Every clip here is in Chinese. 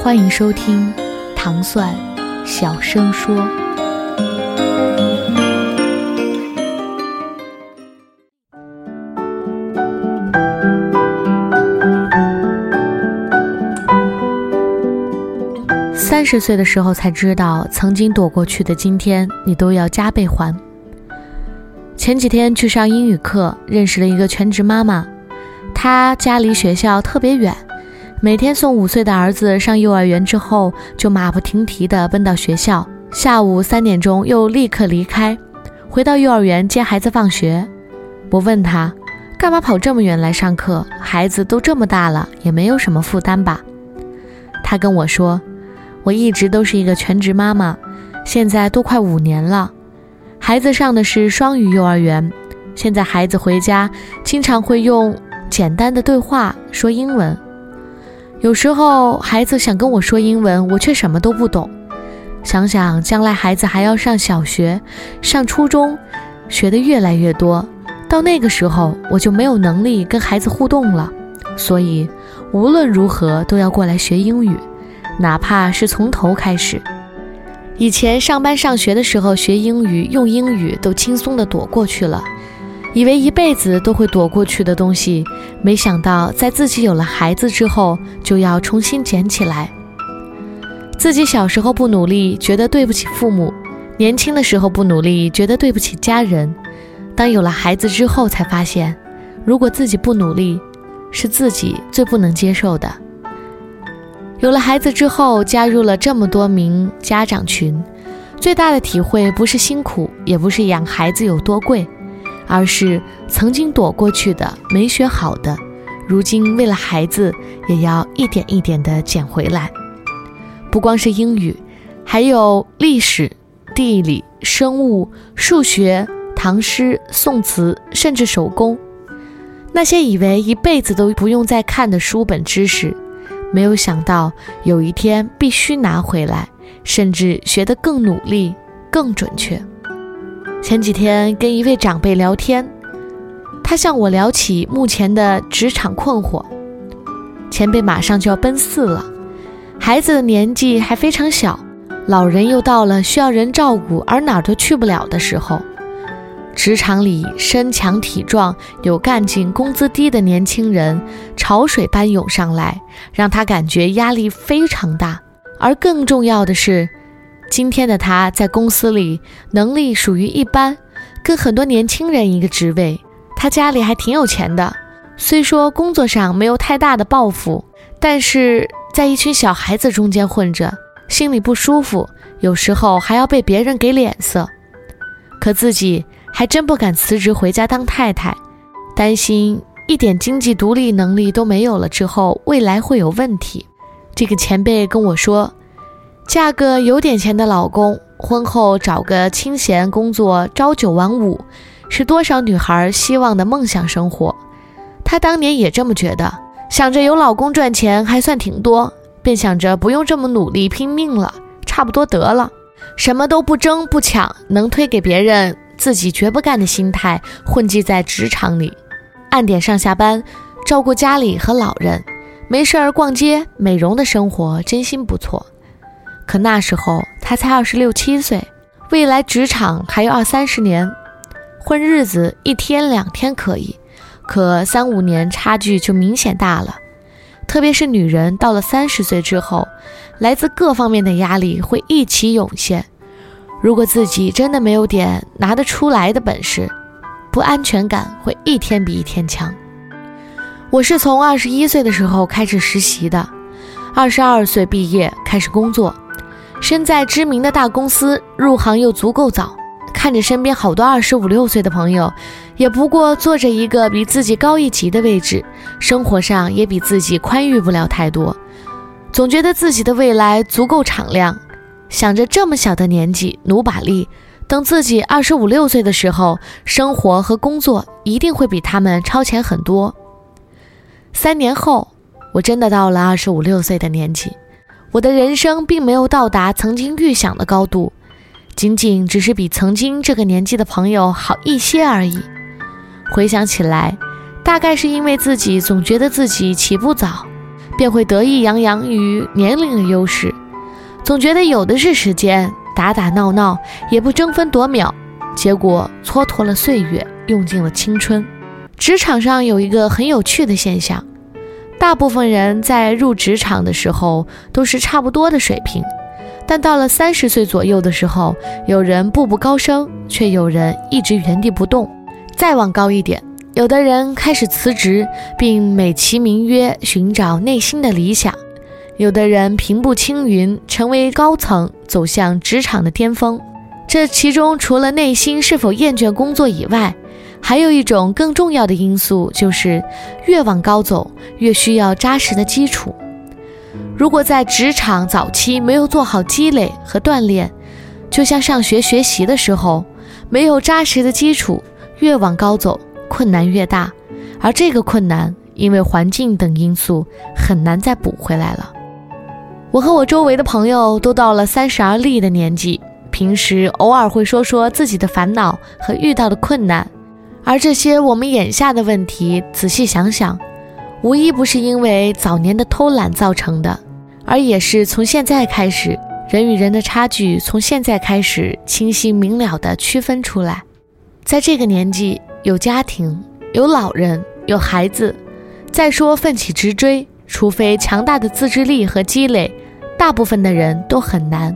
欢迎收听糖蒜小声说。三十岁的时候才知道，曾经躲过去的今天，你都要加倍还。前几天去上英语课，认识了一个全职妈妈，她家离学校特别远。每天送五岁的儿子上幼儿园之后，就马不停蹄地奔到学校，下午三点钟又立刻离开，回到幼儿园接孩子放学。我问他，干嘛跑这么远来上课？孩子都这么大了，也没有什么负担吧？他跟我说，我一直都是一个全职妈妈，现在都快五年了，孩子上的是双语幼儿园，现在孩子回家经常会用简单的对话说英文。有时候孩子想跟我说英文，我却什么都不懂。想想将来孩子还要上小学、上初中，学的越来越多，到那个时候我就没有能力跟孩子互动了。所以无论如何都要过来学英语，哪怕是从头开始。以前上班上学的时候学英语、用英语都轻松地躲过去了。以为一辈子都会躲过去的东西，没想到在自己有了孩子之后，就要重新捡起来。自己小时候不努力，觉得对不起父母；年轻的时候不努力，觉得对不起家人。当有了孩子之后，才发现，如果自己不努力，是自己最不能接受的。有了孩子之后，加入了这么多名家长群，最大的体会不是辛苦，也不是养孩子有多贵。而是曾经躲过去的、没学好的，如今为了孩子，也要一点一点地捡回来。不光是英语，还有历史、地理、生物、数学、唐诗、宋词，甚至手工。那些以为一辈子都不用再看的书本知识，没有想到有一天必须拿回来，甚至学得更努力、更准确。前几天跟一位长辈聊天，他向我聊起目前的职场困惑。前辈马上就要奔四了，孩子的年纪还非常小，老人又到了需要人照顾而哪儿都去不了的时候。职场里身强体壮、有干劲、工资低的年轻人潮水般涌上来，让他感觉压力非常大。而更重要的是。今天的他在公司里能力属于一般，跟很多年轻人一个职位。他家里还挺有钱的，虽说工作上没有太大的抱负，但是在一群小孩子中间混着，心里不舒服，有时候还要被别人给脸色。可自己还真不敢辞职回家当太太，担心一点经济独立能力都没有了之后，未来会有问题。这个前辈跟我说。嫁个有点钱的老公，婚后找个清闲工作，朝九晚五，是多少女孩希望的梦想生活。她当年也这么觉得，想着有老公赚钱还算挺多，便想着不用这么努力拼命了，差不多得了，什么都不争不抢，能推给别人，自己绝不干的心态混迹在职场里，按点上下班，照顾家里和老人，没事儿逛街美容的生活，真心不错。可那时候他才二十六七岁，未来职场还有二三十年，混日子一天两天可以，可三五年差距就明显大了。特别是女人到了三十岁之后，来自各方面的压力会一起涌现。如果自己真的没有点拿得出来的本事，不安全感会一天比一天强。我是从二十一岁的时候开始实习的，二十二岁毕业开始工作。身在知名的大公司，入行又足够早，看着身边好多二十五六岁的朋友，也不过坐着一个比自己高一级的位置，生活上也比自己宽裕不了太多。总觉得自己的未来足够敞亮，想着这么小的年纪努把力，等自己二十五六岁的时候，生活和工作一定会比他们超前很多。三年后，我真的到了二十五六岁的年纪，我的人生并没有到达曾经预想的高度，仅仅只是比曾经这个年纪的朋友好一些而已。回想起来，大概是因为自己总觉得自己起步早。便会得意洋洋于年龄的优势，总觉得有的是时间打打闹闹，也不争分夺秒，结果蹉跎了岁月，用尽了青春。职场上有一个很有趣的现象，大部分人在入职场的时候都是差不多的水平，但到了三十岁左右的时候，有人步步高升，却有人一直原地不动。再往高一点。有的人开始辞职，并美其名曰寻找内心的理想；有的人平步青云，成为高层，走向职场的巅峰。这其中，除了内心是否厌倦工作以外，还有一种更重要的因素，就是越往高走，越需要扎实的基础。如果在职场早期没有做好积累和锻炼，就像上学学习的时候，没有扎实的基础，越往高走。困难越大，而这个困难因为环境等因素很难再补回来了。我和我周围的朋友都到了三十而立的年纪，平时偶尔会说说自己的烦恼和遇到的困难，而这些我们眼下的问题，仔细想想，无一不是因为早年的偷懒造成的，而也是从现在开始，人与人的差距从现在开始清晰明了地区分出来，在这个年纪。有家庭，有老人，有孩子。再说奋起直追，除非强大的自制力和积累，大部分的人都很难，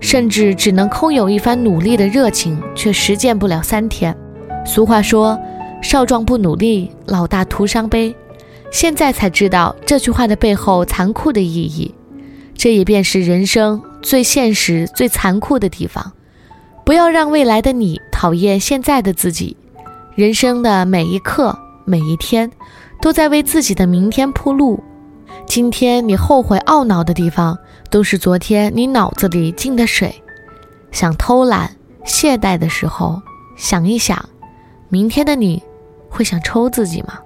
甚至只能空有一番努力的热情，却实践不了三天。俗话说：“少壮不努力，老大徒伤悲。”现在才知道这句话的背后残酷的意义。这也便是人生最现实、最残酷的地方。不要让未来的你讨厌现在的自己。人生的每一刻、每一天，都在为自己的明天铺路。今天你后悔懊恼的地方，都是昨天你脑子里进的水。想偷懒、懈怠的时候，想一想，明天的你会想抽自己吗？